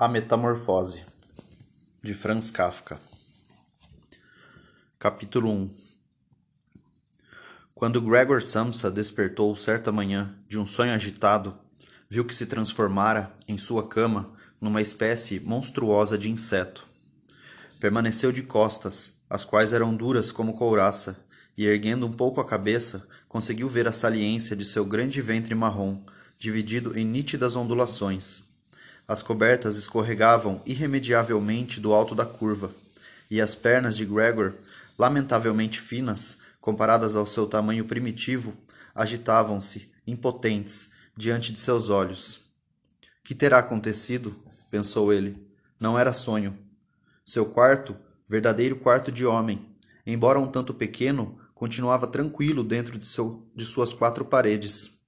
A Metamorfose de Franz Kafka. Capítulo 1 Quando Gregor Samsa despertou certa manhã de um sonho agitado, viu que se transformara, em sua cama, numa espécie monstruosa de inseto. Permaneceu de costas, as quais eram duras como couraça, e erguendo um pouco a cabeça, conseguiu ver a saliência de seu grande ventre marrom, dividido em nítidas ondulações as cobertas escorregavam irremediavelmente do alto da curva, e as pernas de Gregor, lamentavelmente finas, comparadas ao seu tamanho primitivo, agitavam-se, impotentes, diante de seus olhos. Que terá acontecido? pensou ele. Não era sonho. Seu quarto, verdadeiro quarto de homem, embora um tanto pequeno, continuava tranquilo dentro de, seu, de suas quatro paredes.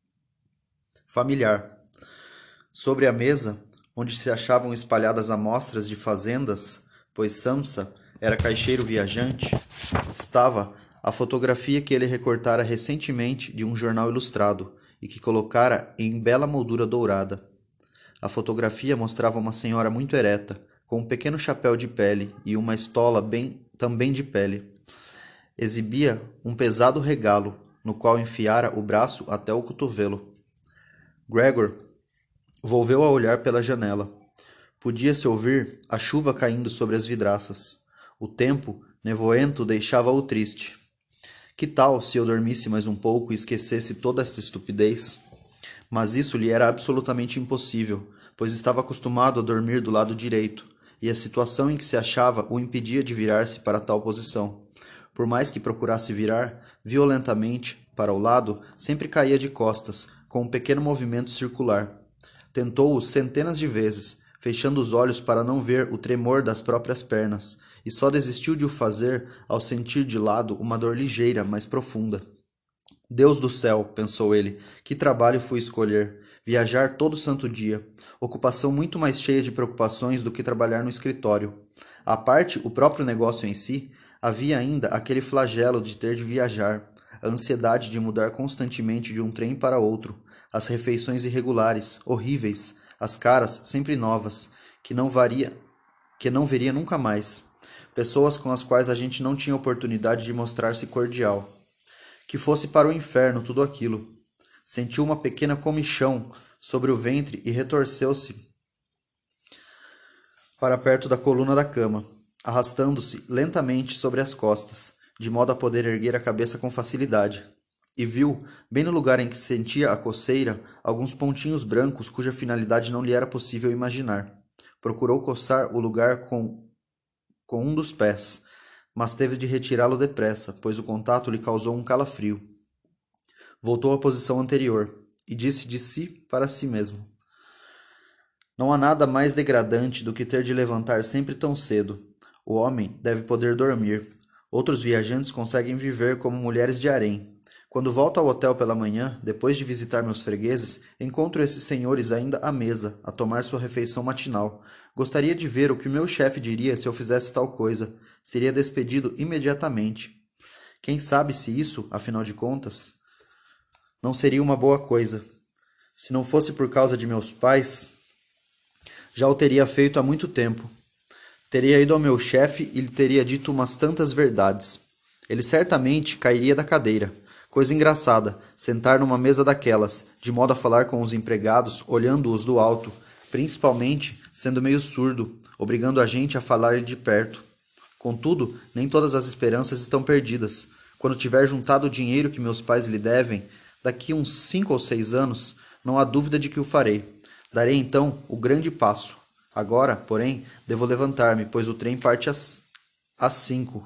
Familiar. Sobre a mesa, onde se achavam espalhadas amostras de fazendas, pois Samsa era caixeiro viajante, estava a fotografia que ele recortara recentemente de um jornal ilustrado e que colocara em bela moldura dourada. A fotografia mostrava uma senhora muito ereta, com um pequeno chapéu de pele e uma estola bem, também de pele. Exibia um pesado regalo, no qual enfiara o braço até o cotovelo. Gregor Volveu a olhar pela janela. Podia-se ouvir a chuva caindo sobre as vidraças. O tempo, nevoento, deixava-o triste. Que tal se eu dormisse mais um pouco e esquecesse toda esta estupidez? Mas isso lhe era absolutamente impossível, pois estava acostumado a dormir do lado direito, e a situação em que se achava o impedia de virar-se para tal posição. Por mais que procurasse virar, violentamente, para o lado, sempre caía de costas, com um pequeno movimento circular. Tentou-o centenas de vezes, fechando os olhos para não ver o tremor das próprias pernas, e só desistiu de o fazer ao sentir de lado uma dor ligeira, mas profunda. Deus do céu, pensou ele, que trabalho fui escolher. Viajar todo santo dia. Ocupação muito mais cheia de preocupações do que trabalhar no escritório. À parte o próprio negócio em si, havia ainda aquele flagelo de ter de viajar, a ansiedade de mudar constantemente de um trem para outro, as refeições irregulares, horríveis, as caras sempre novas, que não varia, que não veria nunca mais, pessoas com as quais a gente não tinha oportunidade de mostrar-se cordial. Que fosse para o inferno tudo aquilo. Sentiu uma pequena comichão sobre o ventre e retorceu-se para perto da coluna da cama, arrastando-se lentamente sobre as costas, de modo a poder erguer a cabeça com facilidade e viu, bem no lugar em que sentia a coceira, alguns pontinhos brancos cuja finalidade não lhe era possível imaginar. Procurou coçar o lugar com, com um dos pés, mas teve de retirá-lo depressa, pois o contato lhe causou um calafrio. Voltou à posição anterior e disse de si para si mesmo: Não há nada mais degradante do que ter de levantar sempre tão cedo. O homem deve poder dormir. Outros viajantes conseguem viver como mulheres de harém. Quando volto ao hotel pela manhã, depois de visitar meus fregueses, encontro esses senhores ainda à mesa, a tomar sua refeição matinal. Gostaria de ver o que meu chefe diria se eu fizesse tal coisa. Seria despedido imediatamente. Quem sabe se isso, afinal de contas, não seria uma boa coisa. Se não fosse por causa de meus pais, já o teria feito há muito tempo. Teria ido ao meu chefe e lhe teria dito umas tantas verdades. Ele certamente cairia da cadeira. Coisa engraçada, sentar numa mesa daquelas, de modo a falar com os empregados, olhando-os do alto, principalmente sendo meio surdo, obrigando a gente a falar de perto. Contudo, nem todas as esperanças estão perdidas. Quando tiver juntado o dinheiro que meus pais lhe devem, daqui uns cinco ou seis anos, não há dúvida de que o farei. Darei então o grande passo. Agora, porém, devo levantar-me, pois o trem parte às, às cinco.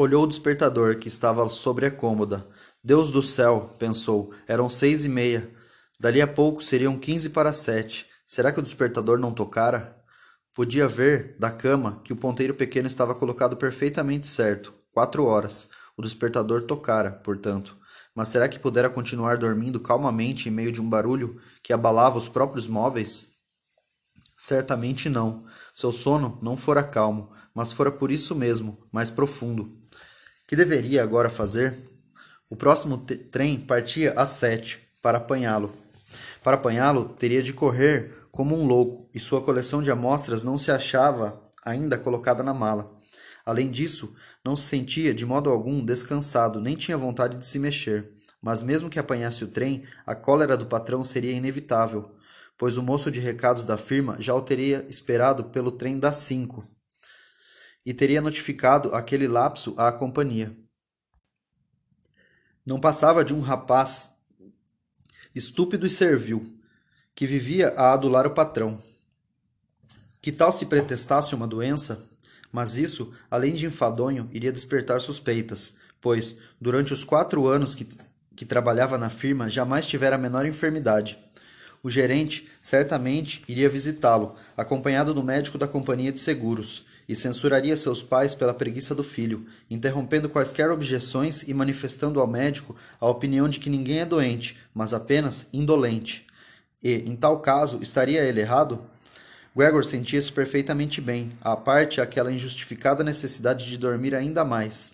Olhou o despertador que estava sobre a cômoda. Deus do céu, pensou, eram seis e meia. Dali a pouco seriam quinze para sete. Será que o despertador não tocara? Podia ver, da cama, que o ponteiro pequeno estava colocado perfeitamente certo. Quatro horas. O despertador tocara, portanto. Mas será que pudera continuar dormindo calmamente em meio de um barulho que abalava os próprios móveis? Certamente não. Seu sono não fora calmo, mas fora por isso mesmo, mais profundo que deveria agora fazer? O próximo trem partia às sete para apanhá-lo. Para apanhá-lo, teria de correr como um louco, e sua coleção de amostras não se achava ainda colocada na mala. Além disso, não se sentia de modo algum descansado, nem tinha vontade de se mexer. Mas mesmo que apanhasse o trem, a cólera do patrão seria inevitável, pois o moço de recados da firma já o teria esperado pelo trem das cinco e teria notificado aquele lapso à companhia. Não passava de um rapaz estúpido e servil, que vivia a adular o patrão. Que tal se pretestasse uma doença? Mas isso, além de enfadonho, iria despertar suspeitas, pois, durante os quatro anos que, que trabalhava na firma, jamais tivera a menor enfermidade. O gerente certamente iria visitá-lo, acompanhado do médico da companhia de seguros, e censuraria seus pais pela preguiça do filho, interrompendo quaisquer objeções e manifestando ao médico a opinião de que ninguém é doente, mas apenas indolente. E, em tal caso, estaria ele errado? Gregor sentia-se perfeitamente bem, à parte aquela injustificada necessidade de dormir ainda mais.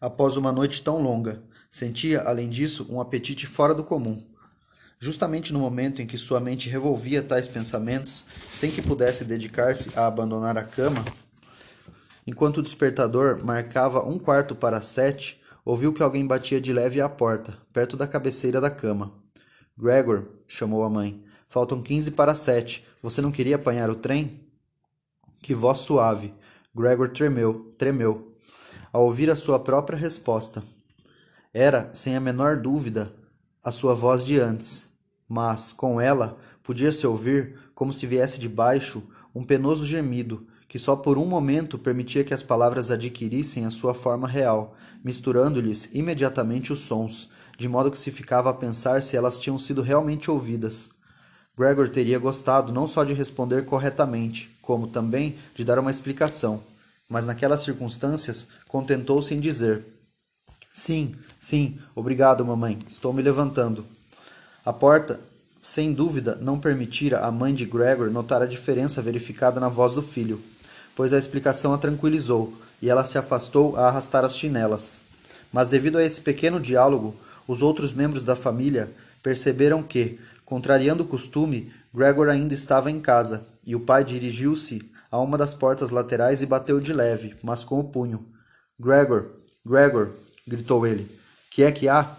Após uma noite tão longa, sentia, além disso, um apetite fora do comum. Justamente no momento em que sua mente revolvia tais pensamentos, sem que pudesse dedicar-se a abandonar a cama, enquanto o despertador marcava um quarto para sete, ouviu que alguém batia de leve à porta, perto da cabeceira da cama. Gregor, chamou a mãe, faltam quinze para sete. Você não queria apanhar o trem? Que voz suave. Gregor tremeu, tremeu, ao ouvir a sua própria resposta. Era, sem a menor dúvida, a sua voz de antes, mas, com ela, podia-se ouvir, como se viesse de baixo, um penoso gemido, que só por um momento permitia que as palavras adquirissem a sua forma real, misturando-lhes imediatamente os sons, de modo que se ficava a pensar se elas tinham sido realmente ouvidas. Gregor teria gostado não só de responder corretamente, como também de dar uma explicação, mas naquelas circunstâncias contentou-se em dizer: Sim, sim, obrigado, mamãe. Estou me levantando. A porta, sem dúvida, não permitira à mãe de Gregor notar a diferença verificada na voz do filho, pois a explicação a tranquilizou e ela se afastou a arrastar as chinelas. Mas devido a esse pequeno diálogo, os outros membros da família perceberam que, contrariando o costume, Gregor ainda estava em casa, e o pai dirigiu-se a uma das portas laterais e bateu de leve, mas com o punho. Gregor, Gregor, gritou ele. Que é que há?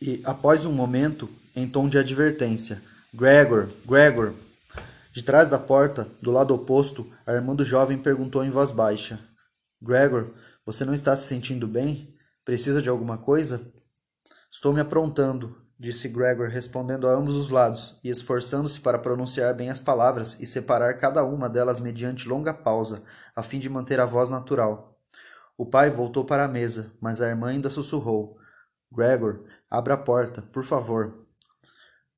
E, após um momento, em tom de advertência, Gregor, Gregor. De trás da porta, do lado oposto, a irmã do jovem perguntou em voz baixa: Gregor, você não está se sentindo bem? Precisa de alguma coisa? Estou me aprontando, disse Gregor, respondendo a ambos os lados e esforçando-se para pronunciar bem as palavras e separar cada uma delas mediante longa pausa, a fim de manter a voz natural. O pai voltou para a mesa, mas a irmã ainda sussurrou: Gregor, abra a porta, por favor.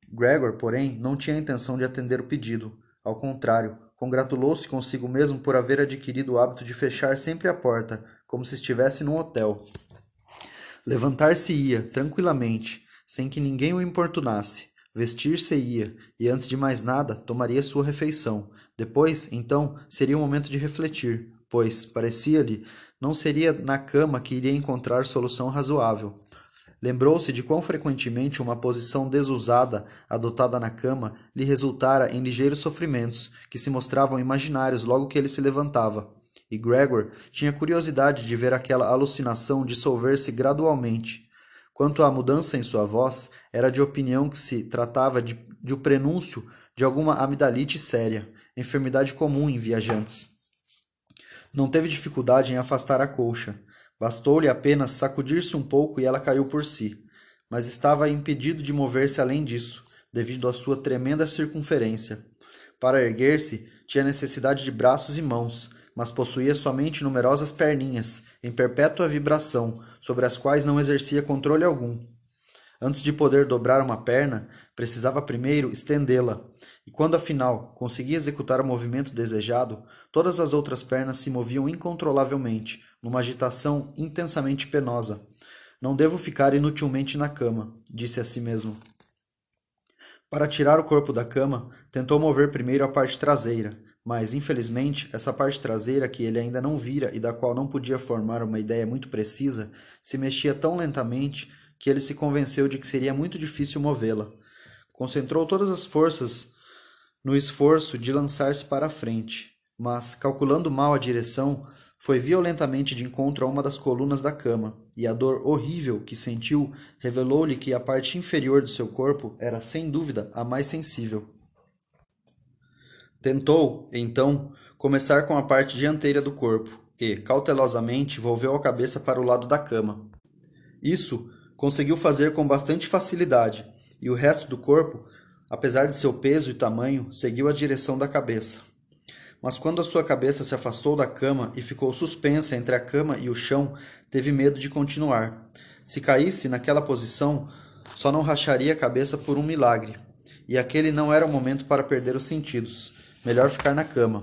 Gregor, porém, não tinha intenção de atender o pedido. Ao contrário, congratulou-se consigo mesmo por haver adquirido o hábito de fechar sempre a porta, como se estivesse num hotel. Levantar-se-ia, tranquilamente, sem que ninguém o importunasse. Vestir-se-ia, e antes de mais nada, tomaria sua refeição. Depois, então, seria o momento de refletir, pois, parecia-lhe, não seria na cama que iria encontrar solução razoável. Lembrou-se de quão frequentemente uma posição desusada adotada na cama lhe resultara em ligeiros sofrimentos que se mostravam imaginários logo que ele se levantava. E Gregor tinha curiosidade de ver aquela alucinação dissolver-se gradualmente. Quanto à mudança em sua voz, era de opinião que se tratava de, de o prenúncio de alguma amidalite séria, enfermidade comum em viajantes. Não teve dificuldade em afastar a colcha. Bastou-lhe apenas sacudir-se um pouco e ela caiu por si. Mas estava impedido de mover-se além disso, devido à sua tremenda circunferência. Para erguer-se, tinha necessidade de braços e mãos, mas possuía somente numerosas perninhas, em perpétua vibração, sobre as quais não exercia controle algum. Antes de poder dobrar uma perna, precisava primeiro estendê-la, e quando afinal conseguia executar o movimento desejado, todas as outras pernas se moviam incontrolavelmente, numa agitação intensamente penosa. Não devo ficar inutilmente na cama, disse a si mesmo. Para tirar o corpo da cama, tentou mover primeiro a parte traseira, mas, infelizmente, essa parte traseira que ele ainda não vira e da qual não podia formar uma ideia muito precisa, se mexia tão lentamente que ele se convenceu de que seria muito difícil movê-la. Concentrou todas as forças no esforço de lançar-se para a frente, mas, calculando mal a direção, foi violentamente de encontro a uma das colunas da cama, e a dor horrível que sentiu revelou-lhe que a parte inferior do seu corpo era, sem dúvida, a mais sensível. Tentou, então, começar com a parte dianteira do corpo e, cautelosamente, volveu a cabeça para o lado da cama. Isso conseguiu fazer com bastante facilidade, e o resto do corpo, apesar de seu peso e tamanho, seguiu a direção da cabeça. Mas quando a sua cabeça se afastou da cama e ficou suspensa entre a cama e o chão, teve medo de continuar. Se caísse naquela posição, só não racharia a cabeça por um milagre. E aquele não era o momento para perder os sentidos. Melhor ficar na cama.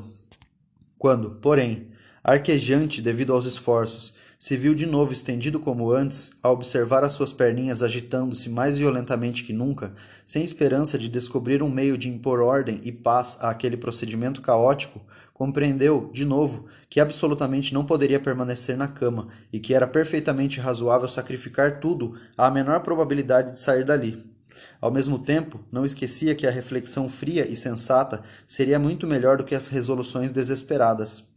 Quando, porém, arquejante devido aos esforços, se viu de novo estendido como antes, a observar as suas perninhas agitando-se mais violentamente que nunca, sem esperança de descobrir um meio de impor ordem e paz àquele procedimento caótico, compreendeu, de novo, que absolutamente não poderia permanecer na cama e que era perfeitamente razoável sacrificar tudo à menor probabilidade de sair dali. Ao mesmo tempo, não esquecia que a reflexão fria e sensata seria muito melhor do que as resoluções desesperadas.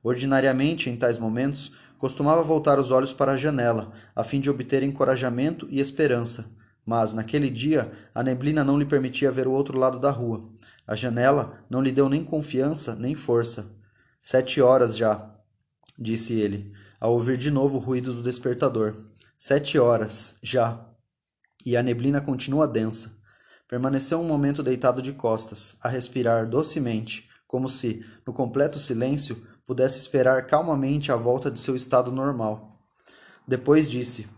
Ordinariamente, em tais momentos, Costumava voltar os olhos para a janela, a fim de obter encorajamento e esperança. Mas, naquele dia, a neblina não lhe permitia ver o outro lado da rua. A janela não lhe deu nem confiança, nem força. Sete horas já, disse ele, ao ouvir de novo o ruído do despertador. Sete horas, já. E a neblina continua densa. Permaneceu um momento deitado de costas, a respirar docemente, como se, no completo silêncio, pudesse esperar calmamente a volta de seu estado normal. Depois disse: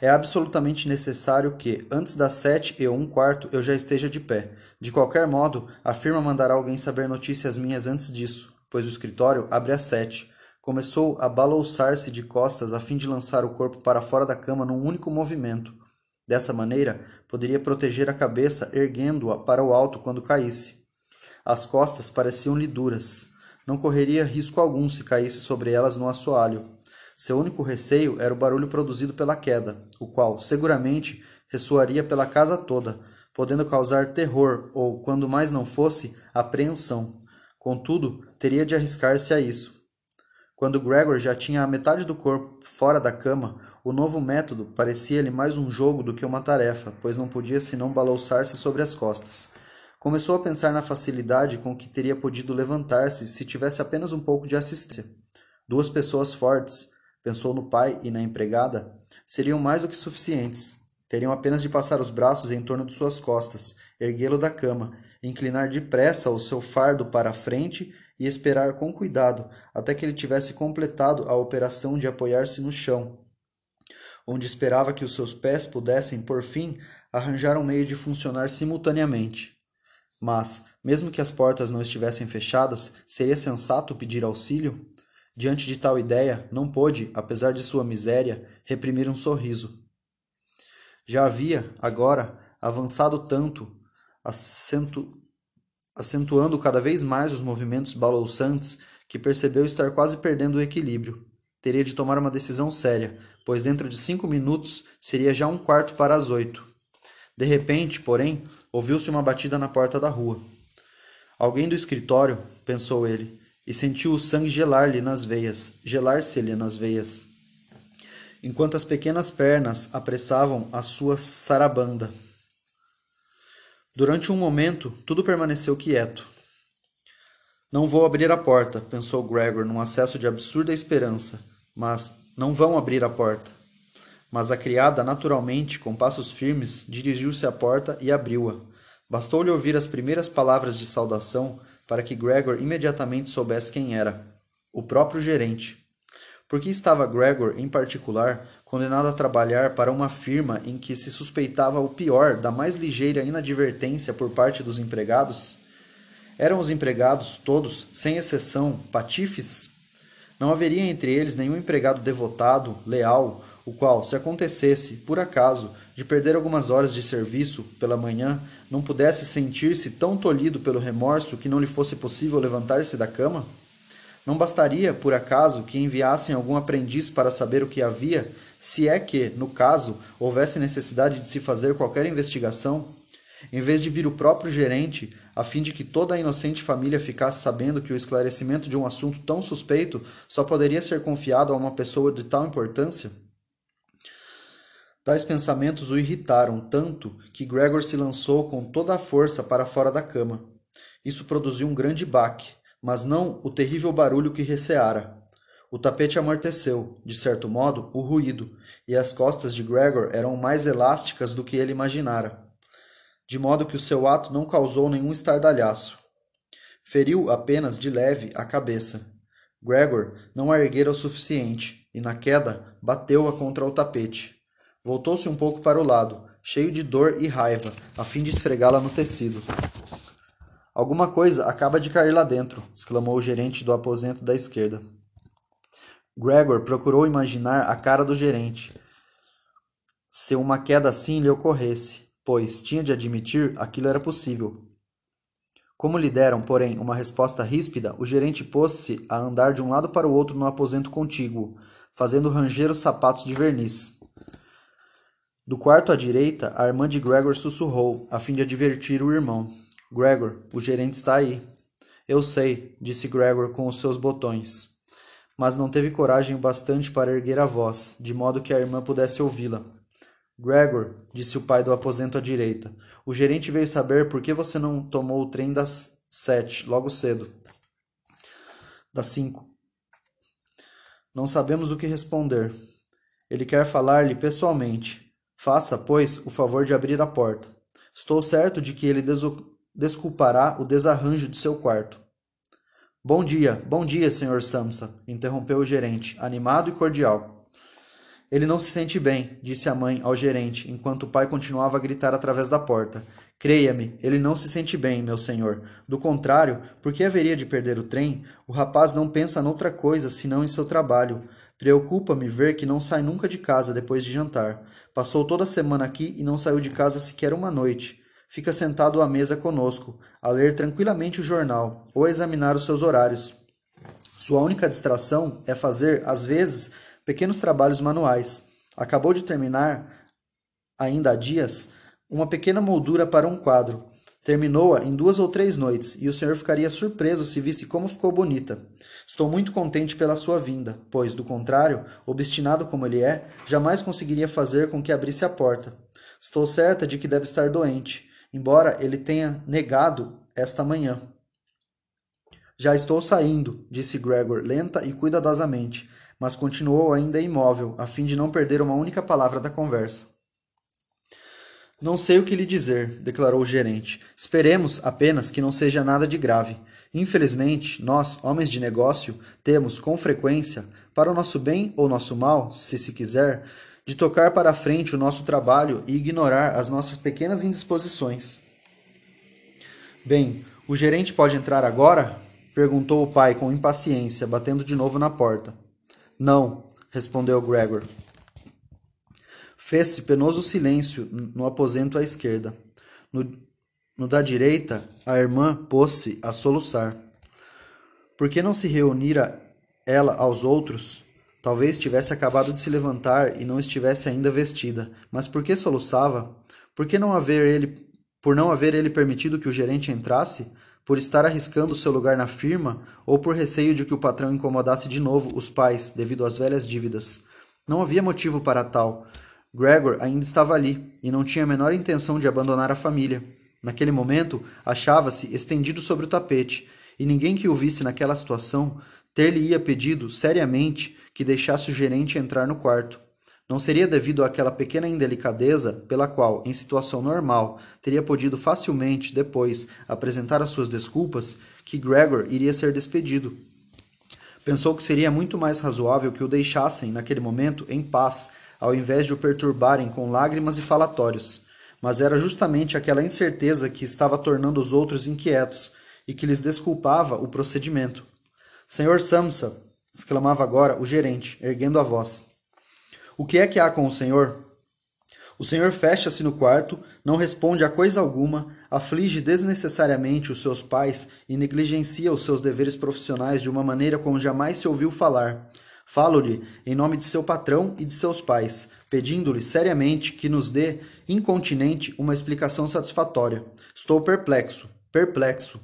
É absolutamente necessário que, antes das sete e um quarto, eu já esteja de pé. De qualquer modo, a firma mandará alguém saber notícias minhas antes disso, pois o escritório abre às sete. Começou a balouçar-se de costas a fim de lançar o corpo para fora da cama num único movimento. Dessa maneira, poderia proteger a cabeça erguendo-a para o alto quando caísse. As costas pareciam-lhe duras. Não correria risco algum se caísse sobre elas no assoalho. Seu único receio era o barulho produzido pela queda, o qual, seguramente, ressoaria pela casa toda, podendo causar terror ou, quando mais não fosse, apreensão. Contudo, teria de arriscar-se a isso. Quando Gregor já tinha a metade do corpo fora da cama, o novo método parecia-lhe mais um jogo do que uma tarefa, pois não podia senão balouçar-se sobre as costas. Começou a pensar na facilidade com que teria podido levantar-se se tivesse apenas um pouco de assistência. Duas pessoas fortes, pensou no pai e na empregada, seriam mais do que suficientes. Teriam apenas de passar os braços em torno de suas costas, erguê-lo da cama, inclinar depressa o seu fardo para a frente e esperar com cuidado até que ele tivesse completado a operação de apoiar-se no chão, onde esperava que os seus pés pudessem, por fim, arranjar um meio de funcionar simultaneamente. Mas, mesmo que as portas não estivessem fechadas, seria sensato pedir auxílio? Diante de tal ideia, não pôde, apesar de sua miséria, reprimir um sorriso. Já havia, agora, avançado tanto, acentu... acentuando cada vez mais os movimentos balouçantes, que percebeu estar quase perdendo o equilíbrio. Teria de tomar uma decisão séria, pois dentro de cinco minutos seria já um quarto para as oito. De repente, porém, Ouviu-se uma batida na porta da rua. Alguém do escritório, pensou ele, e sentiu o sangue gelar-lhe nas veias, gelar-se-lhe nas veias, enquanto as pequenas pernas apressavam a sua sarabanda. Durante um momento, tudo permaneceu quieto. Não vou abrir a porta, pensou Gregor num acesso de absurda esperança, mas não vão abrir a porta. Mas a criada, naturalmente, com passos firmes, dirigiu-se à porta e abriu-a. Bastou-lhe ouvir as primeiras palavras de saudação para que Gregor imediatamente soubesse quem era: o próprio gerente. Por que estava Gregor, em particular, condenado a trabalhar para uma firma em que se suspeitava o pior da mais ligeira inadvertência por parte dos empregados? Eram os empregados, todos, sem exceção, patifes? Não haveria entre eles nenhum empregado devotado, leal o qual, se acontecesse, por acaso, de perder algumas horas de serviço pela manhã, não pudesse sentir-se tão tolhido pelo remorso que não lhe fosse possível levantar-se da cama? Não bastaria, por acaso, que enviassem algum aprendiz para saber o que havia, se é que, no caso, houvesse necessidade de se fazer qualquer investigação? Em vez de vir o próprio gerente, a fim de que toda a inocente família ficasse sabendo que o esclarecimento de um assunto tão suspeito só poderia ser confiado a uma pessoa de tal importância? Tais pensamentos o irritaram tanto que Gregor se lançou com toda a força para fora da cama. Isso produziu um grande baque, mas não o terrível barulho que receara. O tapete amorteceu, de certo modo, o ruído, e as costas de Gregor eram mais elásticas do que ele imaginara, de modo que o seu ato não causou nenhum estardalhaço. Feriu apenas de leve a cabeça. Gregor não a erguera o suficiente, e na queda bateu-a contra o tapete. Voltou-se um pouco para o lado, cheio de dor e raiva, a fim de esfregá-la no tecido. Alguma coisa acaba de cair lá dentro, exclamou o gerente do aposento da esquerda. Gregor procurou imaginar a cara do gerente. Se uma queda assim lhe ocorresse, pois tinha de admitir aquilo era possível. Como lhe deram, porém, uma resposta ríspida, o gerente pôs-se a andar de um lado para o outro no aposento contíguo, fazendo ranger os sapatos de verniz. Do quarto à direita, a irmã de Gregor sussurrou, a fim de advertir o irmão. Gregor, o gerente está aí. Eu sei, disse Gregor com os seus botões. Mas não teve coragem o bastante para erguer a voz, de modo que a irmã pudesse ouvi-la. Gregor, disse o pai do aposento à direita, o gerente veio saber por que você não tomou o trem das sete, logo cedo. Das cinco. Não sabemos o que responder. Ele quer falar-lhe pessoalmente. Faça, pois, o favor de abrir a porta. Estou certo de que ele desculpará o desarranjo de seu quarto. Bom dia, bom dia, Sr. Samsa, interrompeu o gerente, animado e cordial. Ele não se sente bem, disse a mãe ao gerente, enquanto o pai continuava a gritar através da porta. Creia-me, ele não se sente bem, meu senhor. Do contrário, por que haveria de perder o trem? O rapaz não pensa noutra coisa senão em seu trabalho. Preocupa-me ver que não sai nunca de casa depois de jantar. Passou toda a semana aqui e não saiu de casa sequer uma noite. Fica sentado à mesa conosco, a ler tranquilamente o jornal ou a examinar os seus horários. Sua única distração é fazer, às vezes, pequenos trabalhos manuais. Acabou de terminar, ainda há dias, uma pequena moldura para um quadro. Terminou-a em duas ou três noites, e o senhor ficaria surpreso se visse como ficou bonita. Estou muito contente pela sua vinda, pois, do contrário, obstinado como ele é, jamais conseguiria fazer com que abrisse a porta. Estou certa de que deve estar doente, embora ele tenha negado esta manhã. Já estou saindo, disse Gregor lenta e cuidadosamente, mas continuou ainda imóvel, a fim de não perder uma única palavra da conversa. Não sei o que lhe dizer, declarou o gerente. Esperemos apenas que não seja nada de grave. Infelizmente, nós, homens de negócio, temos, com frequência, para o nosso bem ou nosso mal, se se quiser, de tocar para a frente o nosso trabalho e ignorar as nossas pequenas indisposições. Bem, o gerente pode entrar agora? perguntou o pai com impaciência, batendo de novo na porta. Não, respondeu Gregor. Fez-se penoso silêncio no aposento à esquerda. No, no da direita, a irmã pôs-se a soluçar. Por que não se reunira ela aos outros? Talvez tivesse acabado de se levantar e não estivesse ainda vestida. Mas por que soluçava? Por que não haver ele, por não haver ele permitido que o gerente entrasse? Por estar arriscando seu lugar na firma ou por receio de que o patrão incomodasse de novo os pais devido às velhas dívidas? Não havia motivo para tal. Gregor ainda estava ali e não tinha a menor intenção de abandonar a família. Naquele momento, achava-se estendido sobre o tapete, e ninguém que o visse naquela situação ter-lhe-ia pedido, seriamente, que deixasse o gerente entrar no quarto. Não seria devido àquela pequena indelicadeza pela qual, em situação normal, teria podido facilmente, depois, apresentar as suas desculpas, que Gregor iria ser despedido. Pensou que seria muito mais razoável que o deixassem, naquele momento, em paz, ao invés de o perturbarem com lágrimas e falatórios. Mas era justamente aquela incerteza que estava tornando os outros inquietos e que lhes desculpava o procedimento. Senhor Samsa, exclamava agora o gerente, erguendo a voz. O que é que há com o senhor? O senhor fecha-se no quarto, não responde a coisa alguma, aflige desnecessariamente os seus pais e negligencia os seus deveres profissionais de uma maneira como jamais se ouviu falar. Falo-lhe em nome de seu patrão e de seus pais, pedindo-lhe seriamente que nos dê, incontinente, uma explicação satisfatória. Estou perplexo, perplexo.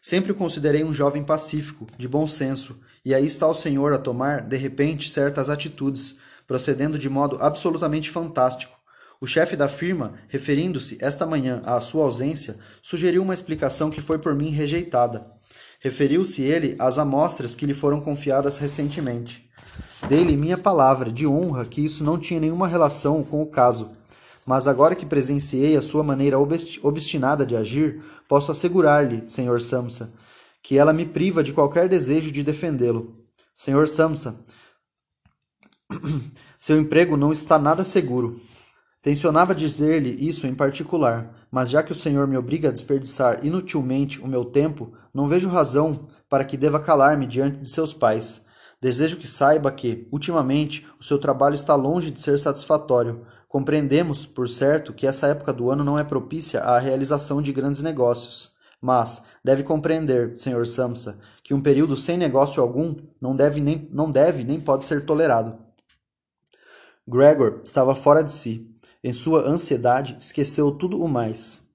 Sempre o considerei um jovem pacífico, de bom senso, e aí está o senhor a tomar, de repente, certas atitudes, procedendo de modo absolutamente fantástico. O chefe da firma, referindo-se esta manhã à sua ausência, sugeriu uma explicação que foi por mim rejeitada. Referiu-se ele às amostras que lhe foram confiadas recentemente. Dei-lhe minha palavra de honra que isso não tinha nenhuma relação com o caso. Mas agora que presenciei a sua maneira obstinada de agir, posso assegurar-lhe, Sr. Samsa, que ela me priva de qualquer desejo de defendê-lo. Sr. Samsa, seu emprego não está nada seguro. Tencionava dizer-lhe isso em particular, mas já que o Senhor me obriga a desperdiçar inutilmente o meu tempo, não vejo razão para que deva calar-me diante de seus pais. Desejo que saiba que, ultimamente, o seu trabalho está longe de ser satisfatório. Compreendemos, por certo, que essa época do ano não é propícia à realização de grandes negócios. Mas deve compreender, Sr. Samsa, que um período sem negócio algum não deve nem, não deve nem pode ser tolerado. Gregor estava fora de si. Em sua ansiedade, esqueceu tudo o mais.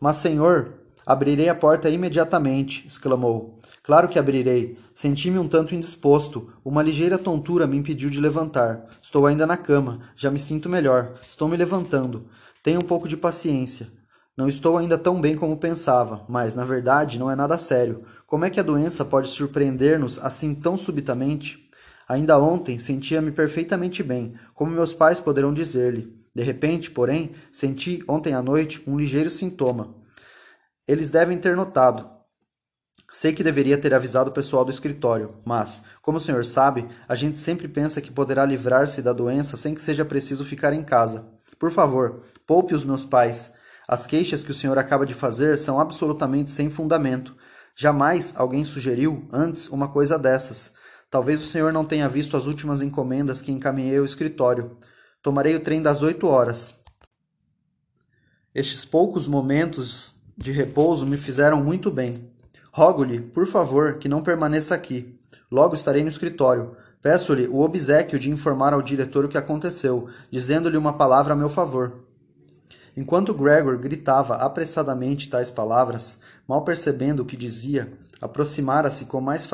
Mas, senhor, abrirei a porta imediatamente, exclamou. Claro que abrirei. Senti-me um tanto indisposto. Uma ligeira tontura me impediu de levantar. Estou ainda na cama. Já me sinto melhor. Estou me levantando. Tenha um pouco de paciência. Não estou ainda tão bem como pensava, mas, na verdade, não é nada sério. Como é que a doença pode surpreender-nos assim tão subitamente? Ainda ontem sentia-me perfeitamente bem, como meus pais poderão dizer-lhe. De repente, porém, senti ontem à noite um ligeiro sintoma. Eles devem ter notado. Sei que deveria ter avisado o pessoal do escritório, mas, como o senhor sabe, a gente sempre pensa que poderá livrar-se da doença sem que seja preciso ficar em casa. Por favor, poupe os meus pais. As queixas que o senhor acaba de fazer são absolutamente sem fundamento. Jamais alguém sugeriu antes uma coisa dessas. Talvez o senhor não tenha visto as últimas encomendas que encaminhei ao escritório. Tomarei o trem das oito horas. Estes poucos momentos de repouso me fizeram muito bem. Rogo-lhe, por favor, que não permaneça aqui. Logo estarei no escritório. Peço-lhe o obsequio de informar ao diretor o que aconteceu, dizendo-lhe uma palavra a meu favor. Enquanto Gregor gritava apressadamente tais palavras, mal percebendo o que dizia, aproximara-se com mais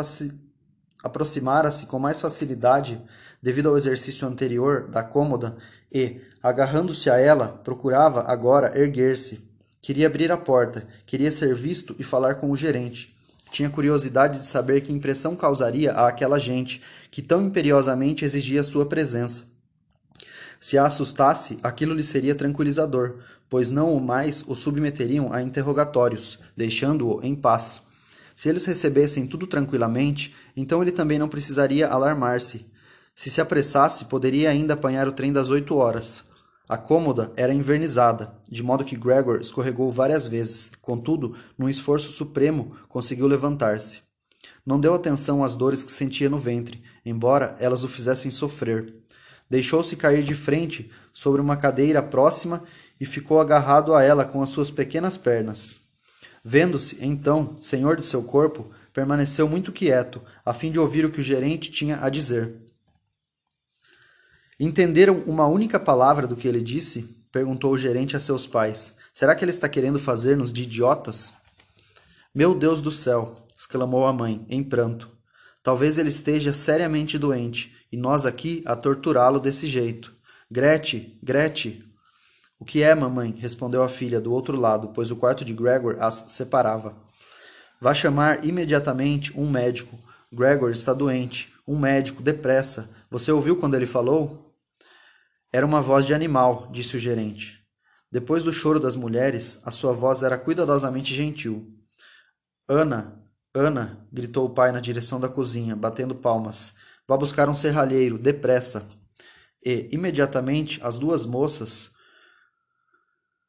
aproximara-se com mais facilidade devido ao exercício anterior da cômoda e, agarrando-se a ela, procurava agora erguer-se. Queria abrir a porta, queria ser visto e falar com o gerente. Tinha curiosidade de saber que impressão causaria a aquela gente que tão imperiosamente exigia sua presença. Se a assustasse, aquilo lhe seria tranquilizador, pois não o mais o submeteriam a interrogatórios, deixando-o em paz. Se eles recebessem tudo tranquilamente, então ele também não precisaria alarmar-se. Se se apressasse, poderia ainda apanhar o trem das oito horas. A cômoda era invernizada, de modo que Gregor escorregou várias vezes, contudo, num esforço supremo, conseguiu levantar-se. Não deu atenção às dores que sentia no ventre, embora elas o fizessem sofrer. Deixou-se cair de frente sobre uma cadeira próxima e ficou agarrado a ela com as suas pequenas pernas. Vendo-se, então, senhor de seu corpo, permaneceu muito quieto, a fim de ouvir o que o gerente tinha a dizer. Entenderam uma única palavra do que ele disse? perguntou o gerente a seus pais. Será que ele está querendo fazer-nos de idiotas? Meu Deus do céu! exclamou a mãe, em pranto. Talvez ele esteja seriamente doente e nós aqui a torturá-lo desse jeito. Grete, Grete! O que é, mamãe? respondeu a filha do outro lado, pois o quarto de Gregor as separava. Vá chamar imediatamente um médico. Gregor está doente. Um médico, depressa. Você ouviu quando ele falou? Era uma voz de animal, disse o gerente. Depois do choro das mulheres, a sua voz era cuidadosamente gentil. Ana, Ana, gritou o pai na direção da cozinha, batendo palmas. Vá buscar um serralheiro, depressa. E, imediatamente, as duas moças.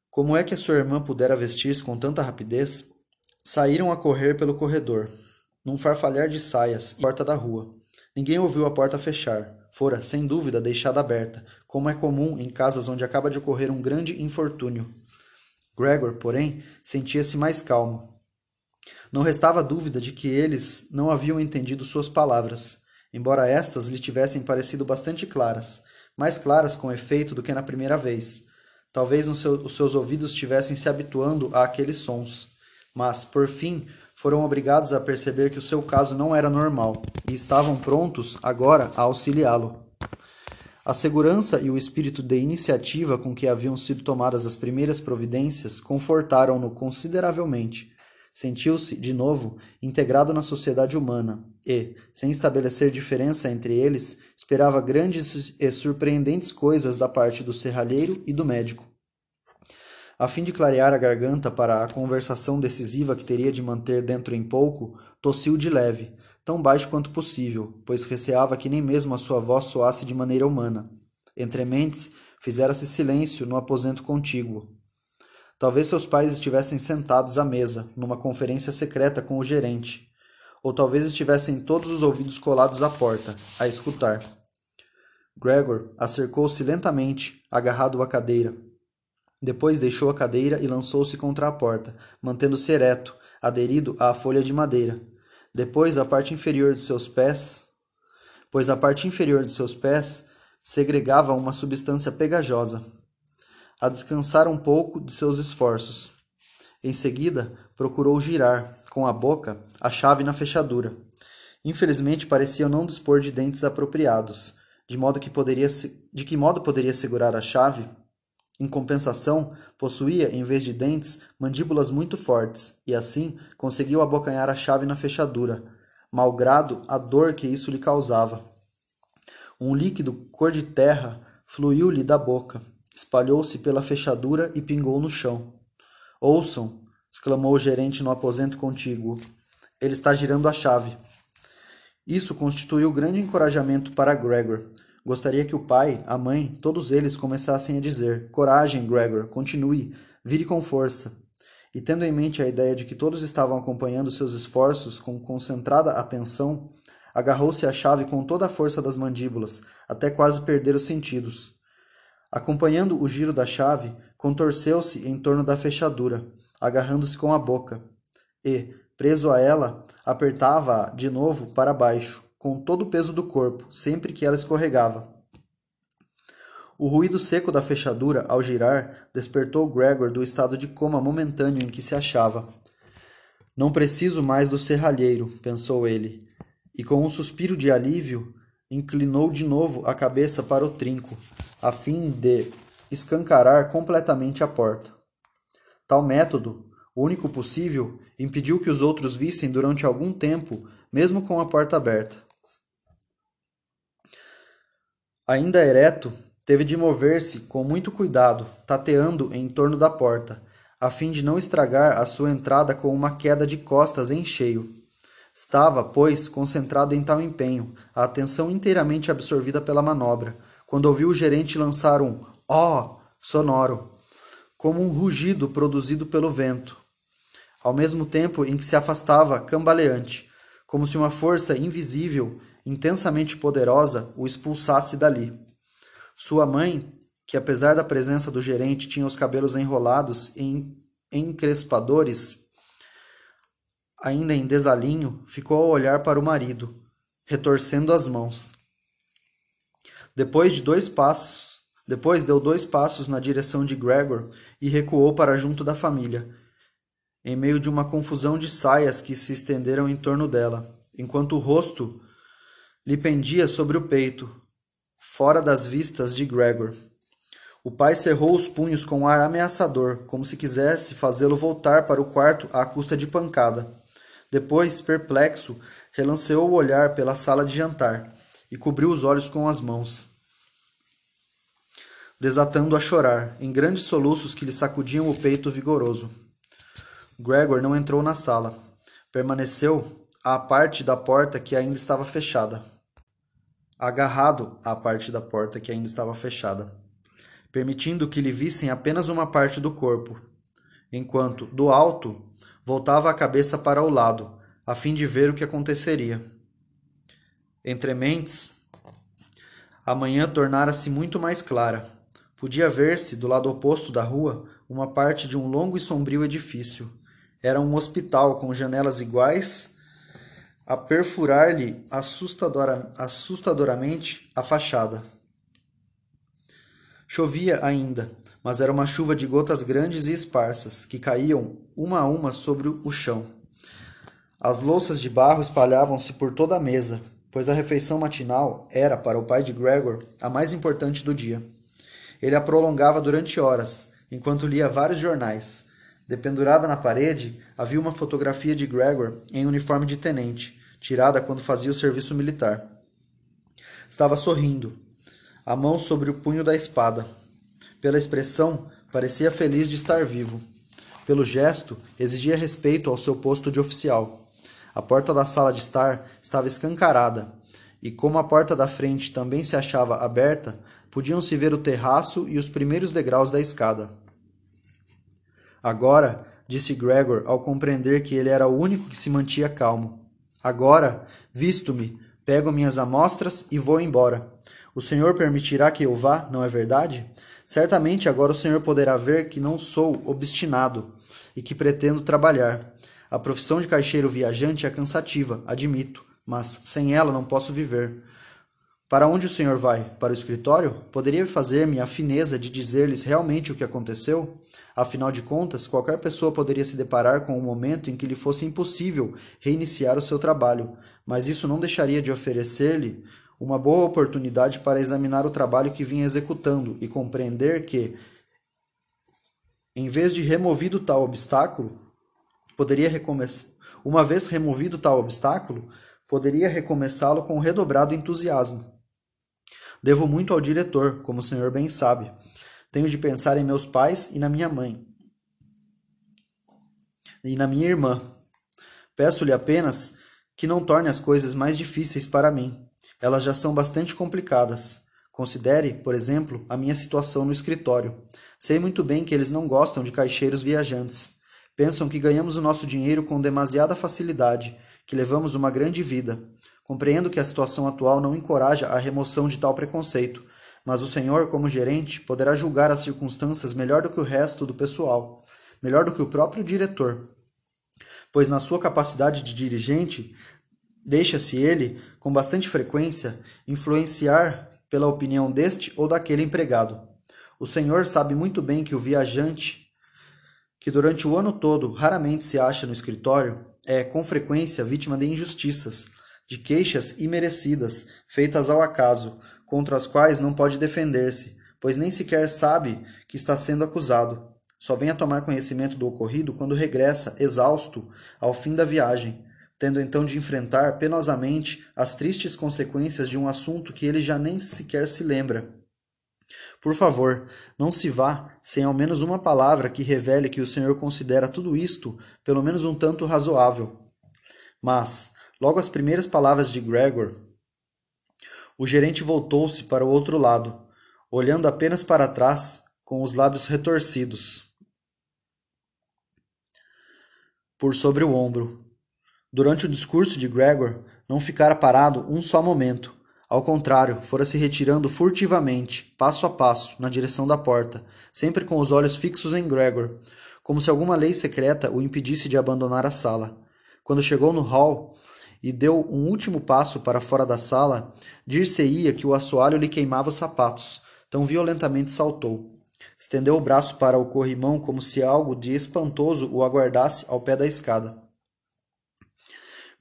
Como é que a sua irmã pudera vestir-se com tanta rapidez? Saíram a correr pelo corredor, num farfalhar de saias, porta da rua. Ninguém ouviu a porta fechar. fora, sem dúvida, deixada aberta, como é comum em casas onde acaba de ocorrer um grande infortúnio. Gregor, porém, sentia-se mais calmo. Não restava dúvida de que eles não haviam entendido suas palavras, embora estas lhe tivessem parecido bastante claras, mais claras com efeito do que na primeira vez. Talvez os seus ouvidos estivessem se habituando a aqueles sons, mas, por fim, foram obrigados a perceber que o seu caso não era normal e estavam prontos agora a auxiliá-lo. A segurança e o espírito de iniciativa com que haviam sido tomadas as primeiras providências confortaram-no consideravelmente Sentiu-se, de novo, integrado na sociedade humana e, sem estabelecer diferença entre eles, esperava grandes e surpreendentes coisas da parte do serralheiro e do médico. A fim de clarear a garganta para a conversação decisiva que teria de manter dentro em pouco, tossiu de leve, tão baixo quanto possível, pois receava que nem mesmo a sua voz soasse de maneira humana. Entre mentes, fizera-se silêncio no aposento contíguo. Talvez seus pais estivessem sentados à mesa, numa conferência secreta com o gerente. Ou talvez estivessem todos os ouvidos colados à porta, a escutar. Gregor acercou-se lentamente, agarrado à cadeira. Depois deixou a cadeira e lançou-se contra a porta, mantendo-se ereto, aderido à folha de madeira. Depois a parte inferior de seus pés, pois a parte inferior de seus pés segregava uma substância pegajosa a descansar um pouco de seus esforços. Em seguida, procurou girar, com a boca, a chave na fechadura. Infelizmente, parecia não dispor de dentes apropriados, de modo que poderia de que modo poderia segurar a chave? Em compensação, possuía, em vez de dentes, mandíbulas muito fortes, e assim conseguiu abocanhar a chave na fechadura, malgrado a dor que isso lhe causava. Um líquido cor de terra fluiu-lhe da boca, espalhou-se pela fechadura e pingou no chão. Ouçam! exclamou o gerente no aposento contíguo. Ele está girando a chave. Isso constituiu grande encorajamento para Gregor. Gostaria que o pai, a mãe, todos eles começassem a dizer: Coragem, Gregor, continue, vire com força. E tendo em mente a ideia de que todos estavam acompanhando seus esforços com concentrada atenção, agarrou-se à chave com toda a força das mandíbulas, até quase perder os sentidos. Acompanhando o giro da chave, contorceu-se em torno da fechadura, agarrando-se com a boca, e, preso a ela, apertava-a de novo para baixo, com todo o peso do corpo, sempre que ela escorregava. O ruído seco da fechadura, ao girar, despertou Gregor do estado de coma momentâneo em que se achava. Não preciso mais do serralheiro, pensou ele, e com um suspiro de alívio, inclinou de novo a cabeça para o trinco, a fim de escancarar completamente a porta. Tal método, o único possível, impediu que os outros vissem durante algum tempo, mesmo com a porta aberta. Ainda ereto, teve de mover-se com muito cuidado, tateando em torno da porta, a fim de não estragar a sua entrada com uma queda de costas em cheio. Estava, pois, concentrado em tal empenho, a atenção inteiramente absorvida pela manobra, quando ouviu o gerente lançar um ó oh! sonoro, como um rugido produzido pelo vento, ao mesmo tempo em que se afastava cambaleante, como se uma força invisível, intensamente poderosa, o expulsasse dali. Sua mãe, que apesar da presença do gerente tinha os cabelos enrolados em encrespadores, ainda em desalinho, ficou a olhar para o marido, retorcendo as mãos. Depois de dois passos, depois deu dois passos na direção de Gregor e recuou para junto da família, em meio de uma confusão de saias que se estenderam em torno dela, enquanto o rosto lhe pendia sobre o peito, fora das vistas de Gregor. O pai cerrou os punhos com um ar ameaçador, como se quisesse fazê-lo voltar para o quarto à custa de pancada. Depois, perplexo, relanceou o olhar pela sala de jantar e cobriu os olhos com as mãos, desatando a chorar, em grandes soluços que lhe sacudiam o peito vigoroso. Gregor não entrou na sala. Permaneceu à parte da porta que ainda estava fechada. Agarrado à parte da porta que ainda estava fechada, permitindo que lhe vissem apenas uma parte do corpo, enquanto, do alto, voltava a cabeça para o lado, a fim de ver o que aconteceria. Entre mentes, A manhã tornara-se muito mais clara. Podia ver-se, do lado oposto da rua, uma parte de um longo e sombrio edifício. Era um hospital com janelas iguais a perfurar-lhe assustadora, assustadoramente a fachada. Chovia ainda, mas era uma chuva de gotas grandes e esparsas, que caíam uma a uma sobre o chão. As louças de barro espalhavam-se por toda a mesa, pois a refeição matinal era, para o pai de Gregor, a mais importante do dia. Ele a prolongava durante horas, enquanto lia vários jornais. Dependurada na parede, havia uma fotografia de Gregor em uniforme de tenente, tirada quando fazia o serviço militar. Estava sorrindo, a mão sobre o punho da espada. Pela expressão, parecia feliz de estar vivo. Pelo gesto, exigia respeito ao seu posto de oficial. A porta da sala de estar estava escancarada, e como a porta da frente também se achava aberta, podiam-se ver o terraço e os primeiros degraus da escada. Agora, disse Gregor ao compreender que ele era o único que se mantia calmo. Agora, visto-me, pego minhas amostras e vou embora. O Senhor permitirá que eu vá, não é verdade? Certamente agora o Senhor poderá ver que não sou obstinado e que pretendo trabalhar. A profissão de caixeiro viajante é cansativa, admito, mas sem ela não posso viver. Para onde o senhor vai? Para o escritório? Poderia fazer-me a fineza de dizer-lhes realmente o que aconteceu? Afinal de contas, qualquer pessoa poderia se deparar com um momento em que lhe fosse impossível reiniciar o seu trabalho, mas isso não deixaria de oferecer-lhe uma boa oportunidade para examinar o trabalho que vinha executando e compreender que, em vez de removido tal obstáculo, poderia recomeçar. Uma vez removido tal obstáculo, poderia recomeçá-lo com redobrado entusiasmo. Devo muito ao diretor, como o senhor bem sabe. Tenho de pensar em meus pais e na minha mãe. E na minha irmã. Peço-lhe apenas que não torne as coisas mais difíceis para mim. Elas já são bastante complicadas. Considere, por exemplo, a minha situação no escritório. Sei muito bem que eles não gostam de caixeiros viajantes. Pensam que ganhamos o nosso dinheiro com demasiada facilidade, que levamos uma grande vida. Compreendo que a situação atual não encoraja a remoção de tal preconceito, mas o senhor, como gerente, poderá julgar as circunstâncias melhor do que o resto do pessoal, melhor do que o próprio diretor. Pois na sua capacidade de dirigente, Deixa-se ele, com bastante frequência, influenciar pela opinião deste ou daquele empregado. O senhor sabe muito bem que o viajante, que durante o ano todo raramente se acha no escritório, é com frequência vítima de injustiças, de queixas imerecidas, feitas ao acaso, contra as quais não pode defender-se, pois nem sequer sabe que está sendo acusado. Só vem a tomar conhecimento do ocorrido quando regressa, exausto, ao fim da viagem, tendo então de enfrentar penosamente as tristes consequências de um assunto que ele já nem sequer se lembra. Por favor, não se vá sem ao menos uma palavra que revele que o Senhor considera tudo isto pelo menos um tanto razoável. Mas, logo as primeiras palavras de Gregor, o gerente voltou-se para o outro lado, olhando apenas para trás, com os lábios retorcidos por sobre o ombro, Durante o discurso de Gregor, não ficara parado um só momento. Ao contrário, fora se retirando furtivamente, passo a passo, na direção da porta, sempre com os olhos fixos em Gregor, como se alguma lei secreta o impedisse de abandonar a sala. Quando chegou no hall e deu um último passo para fora da sala, dir-se-ia que o assoalho lhe queimava os sapatos, tão violentamente saltou. Estendeu o braço para o corrimão como se algo de espantoso o aguardasse ao pé da escada.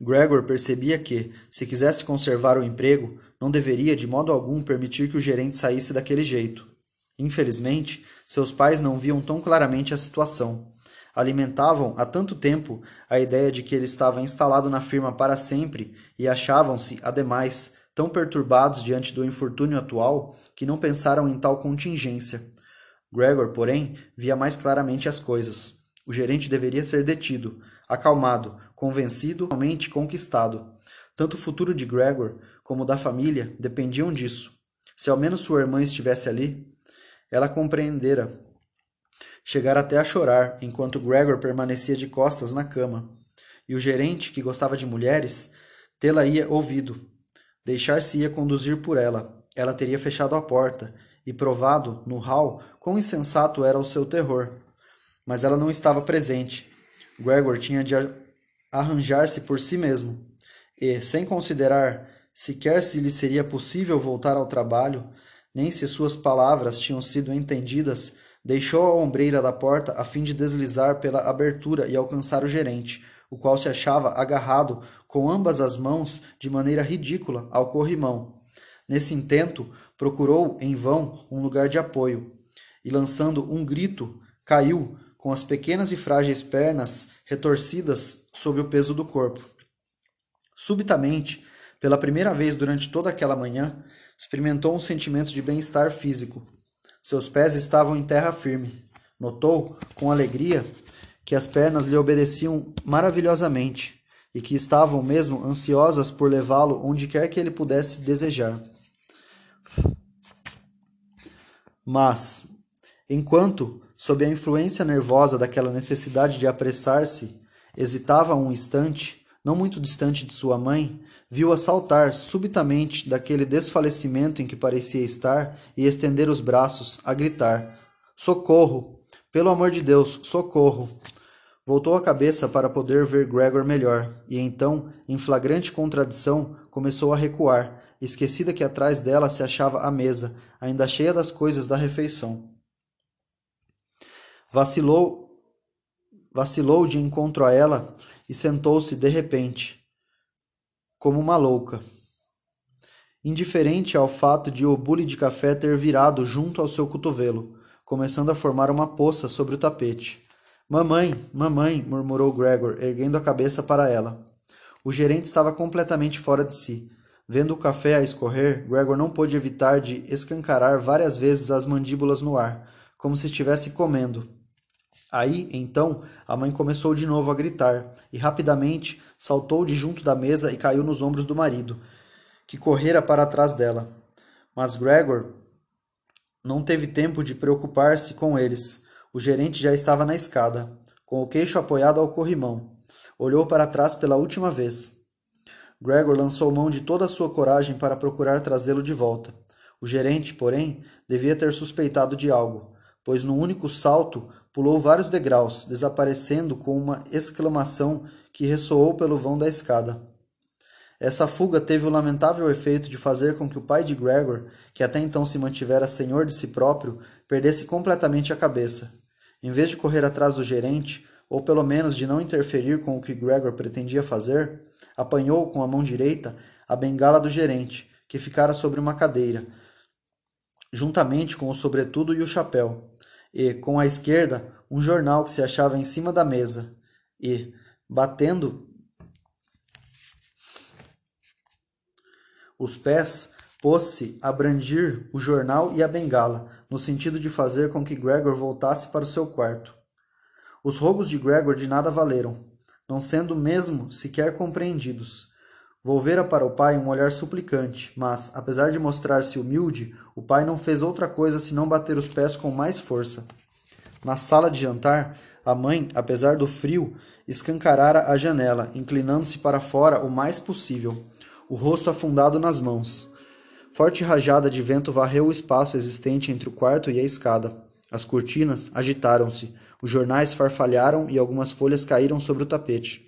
Gregor percebia que, se quisesse conservar o emprego, não deveria de modo algum permitir que o gerente saísse daquele jeito. Infelizmente, seus pais não viam tão claramente a situação. Alimentavam há tanto tempo a ideia de que ele estava instalado na firma para sempre e achavam-se, ademais, tão perturbados diante do infortúnio atual que não pensaram em tal contingência. Gregor, porém, via mais claramente as coisas. O gerente deveria ser detido, acalmado, convencido, realmente conquistado. Tanto o futuro de Gregor como da família dependiam disso. Se ao menos sua irmã estivesse ali, ela compreendera. Chegar até a chorar, enquanto Gregor permanecia de costas na cama. E o gerente, que gostava de mulheres, tê-la ia ouvido. Deixar-se-ia conduzir por ela. ela teria fechado a porta e provado, no hall, quão insensato era o seu terror. Mas ela não estava presente. Gregor tinha de arranjar-se por si mesmo, e, sem considerar sequer se lhe seria possível voltar ao trabalho, nem se suas palavras tinham sido entendidas, deixou a ombreira da porta a fim de deslizar pela abertura e alcançar o gerente, o qual se achava agarrado com ambas as mãos de maneira ridícula ao corrimão. Nesse intento, procurou em vão um lugar de apoio, e lançando um grito, caiu com as pequenas e frágeis pernas retorcidas sob o peso do corpo. Subitamente, pela primeira vez durante toda aquela manhã, experimentou um sentimento de bem-estar físico. Seus pés estavam em terra firme. Notou, com alegria, que as pernas lhe obedeciam maravilhosamente e que estavam mesmo ansiosas por levá-lo onde quer que ele pudesse desejar. Mas, enquanto, sob a influência nervosa daquela necessidade de apressar-se, hesitava um instante, não muito distante de sua mãe, viu-a saltar subitamente daquele desfalecimento em que parecia estar e estender os braços, a gritar: Socorro! Pelo amor de Deus, socorro! Voltou a cabeça para poder ver Gregor melhor, e então, em flagrante contradição, começou a recuar, esquecida que atrás dela se achava a mesa, ainda cheia das coisas da refeição. Vacilou, vacilou de encontro a ela e sentou-se de repente, como uma louca. Indiferente ao fato de o bule de café ter virado junto ao seu cotovelo, começando a formar uma poça sobre o tapete. Mamãe, mamãe, murmurou Gregor, erguendo a cabeça para ela. O gerente estava completamente fora de si. Vendo o café a escorrer, Gregor não pôde evitar de escancarar várias vezes as mandíbulas no ar, como se estivesse comendo. Aí, então, a mãe começou de novo a gritar, e rapidamente saltou de junto da mesa e caiu nos ombros do marido, que correra para trás dela. Mas Gregor não teve tempo de preocupar-se com eles. O gerente já estava na escada, com o queixo apoiado ao corrimão. Olhou para trás pela última vez. Gregor lançou mão de toda a sua coragem para procurar trazê-lo de volta. O gerente, porém, devia ter suspeitado de algo, pois num único salto pulou vários degraus, desaparecendo com uma exclamação que ressoou pelo vão da escada. Essa fuga teve o lamentável efeito de fazer com que o pai de Gregor, que até então se mantivera senhor de si próprio, perdesse completamente a cabeça. Em vez de correr atrás do gerente, ou pelo menos de não interferir com o que Gregor pretendia fazer, apanhou com a mão direita a bengala do gerente, que ficara sobre uma cadeira, juntamente com o sobretudo e o chapéu, e, com a esquerda, um jornal que se achava em cima da mesa, e, batendo os pés, pôs-se a brandir o jornal e a bengala, no sentido de fazer com que Gregor voltasse para o seu quarto. Os rogos de Gregor de nada valeram, não sendo mesmo sequer compreendidos. Volvera para o pai um olhar suplicante, mas, apesar de mostrar-se humilde, o pai não fez outra coisa senão bater os pés com mais força. Na sala de jantar, a mãe, apesar do frio, escancarara a janela, inclinando-se para fora o mais possível, o rosto afundado nas mãos. Forte rajada de vento varreu o espaço existente entre o quarto e a escada. As cortinas agitaram-se, os jornais farfalharam e algumas folhas caíram sobre o tapete.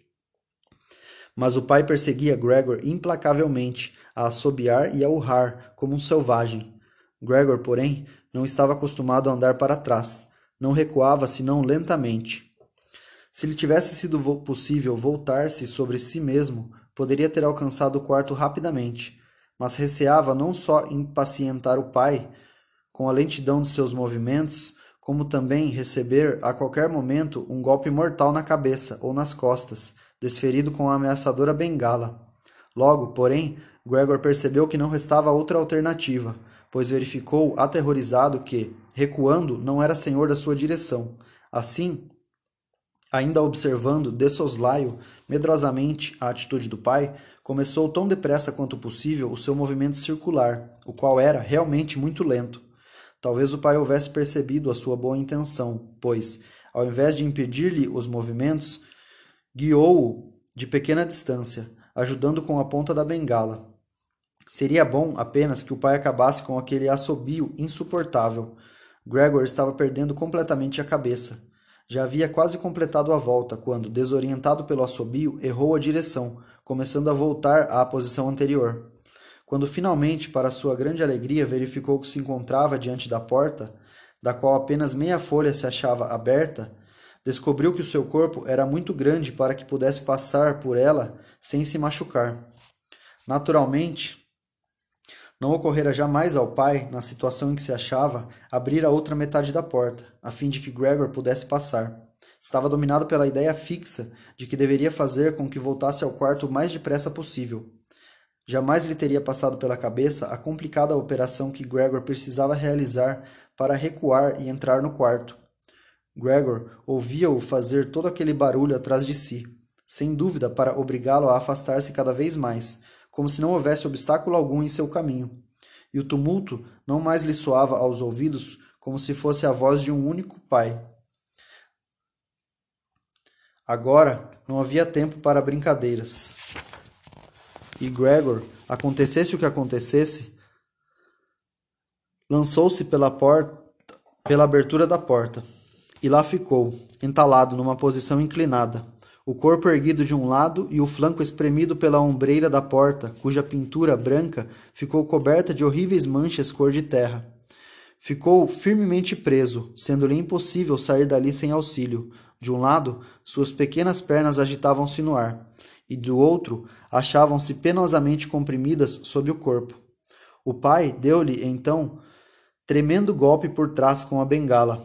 Mas o pai perseguia Gregor implacavelmente, a assobiar e a urrar, como um selvagem. Gregor, porém, não estava acostumado a andar para trás. Não recuava senão lentamente. Se lhe tivesse sido possível voltar-se sobre si mesmo, poderia ter alcançado o quarto rapidamente, mas receava não só impacientar o pai, com a lentidão de seus movimentos, como também receber a qualquer momento um golpe mortal na cabeça ou nas costas, desferido com a ameaçadora bengala. Logo, porém, Gregor percebeu que não restava outra alternativa, pois verificou, aterrorizado, que, recuando, não era senhor da sua direção. Assim, ainda observando de soslaio medrosamente a atitude do pai, começou tão depressa quanto possível o seu movimento circular, o qual era realmente muito lento. Talvez o pai houvesse percebido a sua boa intenção, pois, ao invés de impedir-lhe os movimentos, guiou-o de pequena distância, ajudando com a ponta da bengala. Seria bom apenas que o pai acabasse com aquele assobio insuportável. Gregor estava perdendo completamente a cabeça. Já havia quase completado a volta quando, desorientado pelo assobio, errou a direção, começando a voltar à posição anterior. Quando finalmente, para sua grande alegria, verificou que se encontrava diante da porta, da qual apenas meia folha se achava aberta, descobriu que o seu corpo era muito grande para que pudesse passar por ela sem se machucar. Naturalmente, não ocorrera jamais ao pai, na situação em que se achava, abrir a outra metade da porta, a fim de que Gregor pudesse passar. Estava dominado pela ideia fixa de que deveria fazer com que voltasse ao quarto o mais depressa possível. Jamais lhe teria passado pela cabeça a complicada operação que Gregor precisava realizar para recuar e entrar no quarto. Gregor ouvia-o fazer todo aquele barulho atrás de si, sem dúvida para obrigá-lo a afastar-se cada vez mais, como se não houvesse obstáculo algum em seu caminho. E o tumulto não mais lhe soava aos ouvidos como se fosse a voz de um único pai. Agora não havia tempo para brincadeiras. E Gregor, acontecesse o que acontecesse, lançou-se pela porta, pela abertura da porta, e lá ficou, entalado numa posição inclinada, o corpo erguido de um lado e o flanco espremido pela ombreira da porta, cuja pintura branca ficou coberta de horríveis manchas cor de terra. Ficou firmemente preso, sendo-lhe impossível sair dali sem auxílio. De um lado, suas pequenas pernas agitavam-se no ar, e do outro, achavam-se penosamente comprimidas sob o corpo. O pai deu-lhe, então, tremendo golpe por trás com a bengala.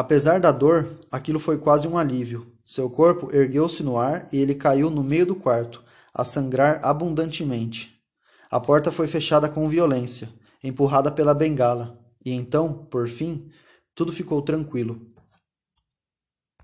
Apesar da dor, aquilo foi quase um alívio. Seu corpo ergueu-se no ar e ele caiu no meio do quarto, a sangrar abundantemente. A porta foi fechada com violência, empurrada pela bengala, e então, por fim, tudo ficou tranquilo.